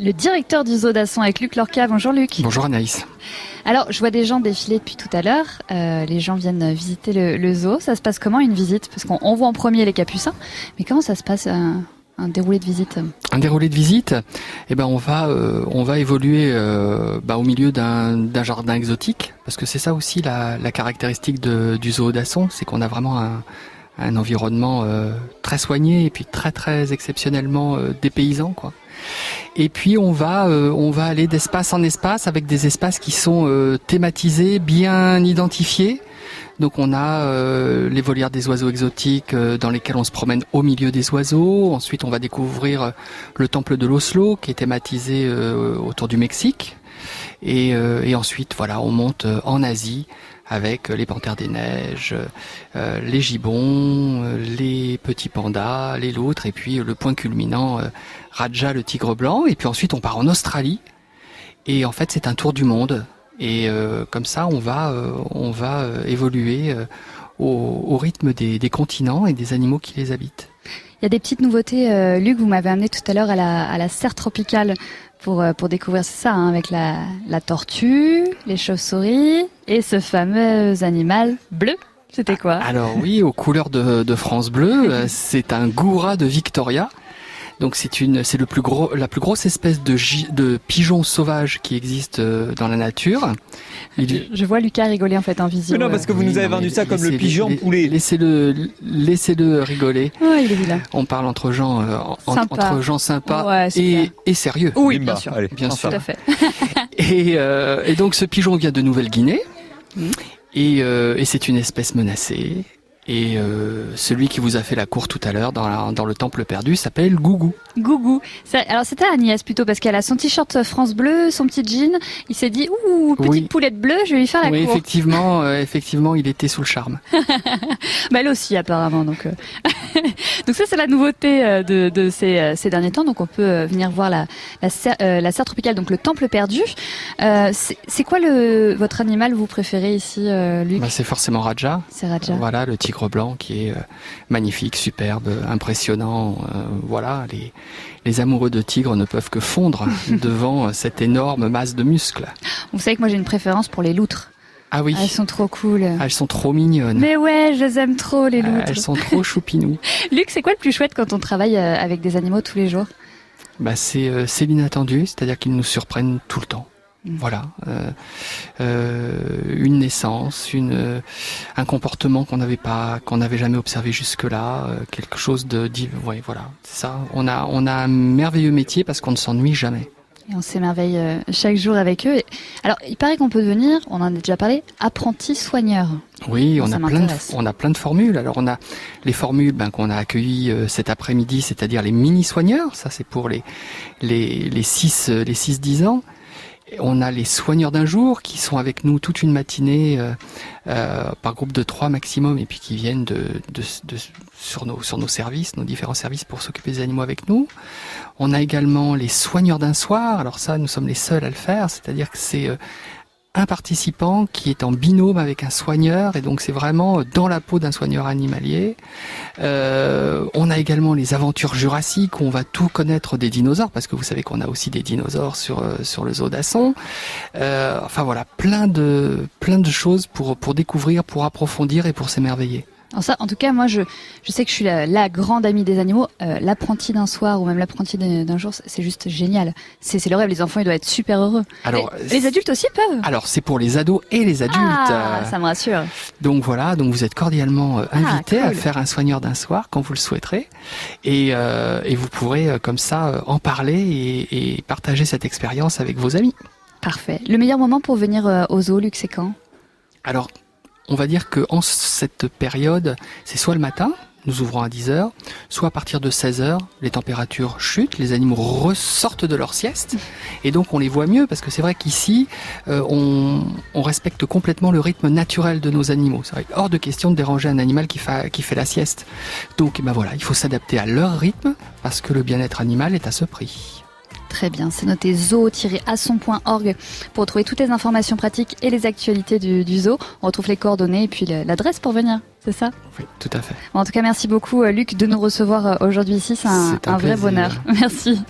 le directeur du zoo d'Asson avec Luc Lorca. Bonjour Luc. Bonjour Anaïs. Alors, je vois des gens défiler depuis tout à l'heure. Euh, les gens viennent visiter le, zoo. Ça se passe comment une visite? Parce qu'on voit en premier les capucins, mais comment ça se passe un, déroulé de visite? Un déroulé de visite Eh ben, on va euh, on va évoluer euh, bah, au milieu d'un jardin exotique, parce que c'est ça aussi la, caractéristique du zoo d'Asson, c'est qu'on a vraiment un, un environnement très soigné et puis très très exceptionnellement dépaysant, quoi. Et puis on va euh, on va aller d'espace en espace avec des espaces qui sont euh, thématisés, bien identifiés. Donc on a euh, les volières des oiseaux exotiques dans lesquels on se promène au milieu des oiseaux. Ensuite on va découvrir le temple de l'Oslo qui est thématisé autour du Mexique. Et, et ensuite voilà on monte en Asie avec les panthères des neiges, euh, les gibbons, euh, les petits pandas, les loutres, et puis le point culminant, euh, Raja le tigre blanc. Et puis ensuite on part en Australie. Et en fait c'est un tour du monde. Et comme ça on va, on va évoluer au, rythme des, continents et des animaux qui les habitent. Il y a des petites nouveautés. Luc, vous m'avez amené tout à l'heure à la, à la serre tropicale pour, euh, pour découvrir ça, hein, avec la, la tortue, les chauves-souris et ce fameux animal bleu. C'était quoi? Alors oui, aux couleurs de, de France Bleu, euh, c'est un goura de Victoria. Donc c'est une, c'est le plus gros, la plus grosse espèce de, de pigeon sauvage qui existe euh, dans la nature. Je, vois Lucas rigoler en fait en visio. non, parce que vous nous avez vendu ça comme le pigeon poulet. Laissez-le, laissez-le rigoler. Ouais, il est là. On parle entre gens, euh, entre gens sympas et, et, sérieux. Oui, bien sûr. bien sûr. Tout à fait. et, euh, et, donc ce pigeon vient de Nouvelle-Guinée. Mmh. Et, et c'est une espèce menacée. Et euh, celui qui vous a fait la cour tout à l'heure dans, dans, le temple perdu s'appelle Gougou. Gougou. Alors c'était Agnès plutôt parce qu'elle a son t-shirt France Bleu, son petit jean. Il s'est dit ouh petite poulette bleue, je vais lui faire la oui, cour. effectivement, euh, effectivement, il était sous le charme. bah elle aussi apparemment. Donc euh. donc ça c'est la nouveauté de, de ces, ces, derniers temps. Donc on peut venir voir la la serre, la serre tropicale, donc le temple perdu. c'est quoi le votre animal vous préférez ici, Luc? Bah, C'est forcément Raja. C'est Raja. Voilà le tigre blanc qui est euh, magnifique, superbe, impressionnant. Euh, voilà, les, les amoureux de tigres ne peuvent que fondre devant euh, cette énorme masse de muscles. Vous savez que moi j'ai une préférence pour les loutres. Ah oui. Elles sont trop cool. Ah, elles sont trop mignonnes. Mais ouais, je les aime trop les loutres. elles sont trop choupinous. Luc, c'est quoi le plus chouette quand on travaille avec des animaux tous les jours? Bah c'est l'inattendu, c'est-à-dire qu'ils nous surprennent tout le temps. Mm. Voilà, euh, euh, une naissance, une, euh, un comportement qu'on n'avait pas, qu'on n'avait jamais observé jusque-là, quelque chose de, ouais, voilà, c'est ça. On a, on a un merveilleux métier parce qu'on ne s'ennuie jamais. Et on s'émerveille chaque jour avec eux. Alors, il paraît qu'on peut devenir, on en a déjà parlé, apprenti soigneur. Oui, on a plein de, on a plein de formules. Alors, on a les formules ben, qu'on a accueillies cet après-midi, c'est-à-dire les mini soigneurs. Ça, c'est pour les les les 6 les 6 10 ans. On a les soigneurs d'un jour qui sont avec nous toute une matinée euh, euh, par groupe de trois maximum et puis qui viennent de, sur, nos, sur nos services, nos différents services pour s'occuper des animaux avec nous. On a également les soigneurs d'un soir. Alors ça, nous sommes les seuls à le faire, c'est-à-dire que c'est euh, un participant qui est en binôme avec un soigneur et donc c'est vraiment dans la peau d'un soigneur animalier. Euh, on a également les aventures jurassiques où on va tout connaître des dinosaures parce que vous savez qu'on a aussi des dinosaures sur euh, sur le zoo d'Asson. Euh, enfin voilà, plein de plein de choses pour pour découvrir, pour approfondir et pour s'émerveiller. En ça, en tout cas, moi, je, je sais que je suis la, grande amie des animaux. Euh, l'apprenti d'un soir ou même l'apprenti d'un jour, c'est juste génial. C'est le rêve. Les enfants, ils doivent être super heureux. Alors, les adultes aussi peuvent. Alors, c'est pour les ados et les adultes. Ah, ça me rassure. Donc voilà, donc vous êtes cordialement euh, ah, invités à faire un soigneur d'un soir quand vous le souhaiterez, et, euh, et vous pourrez comme ça en parler et, et partager cette expérience avec vos amis. Parfait. Le meilleur moment pour venir au zoo, Luc, c'est quand? Alors, on va dire que en cette période, c'est soit le matin, nous ouvrons à 10h, soit à partir de 16h, les températures chutent, les animaux ressortent de leur sieste, et donc on les voit mieux, parce que c'est vrai qu'ici, euh, on, respecte complètement le rythme naturel de nos animaux. C'est hors de question de déranger un animal qui, qui fait la sieste. Donc ben voilà, il faut s'adapter à leur rythme, parce que le bien-être animal est à ce prix. Très bien, c'est noté zoo-asson.org pour retrouver toutes les informations pratiques et les actualités du, zoo. On retrouve les coordonnées et puis l'adresse pour venir, c'est ça? Oui, tout à fait. en tout cas, merci beaucoup euh, Luc de nous recevoir euh, aujourd'hui ici, c'est un, un vrai bonheur. Merci.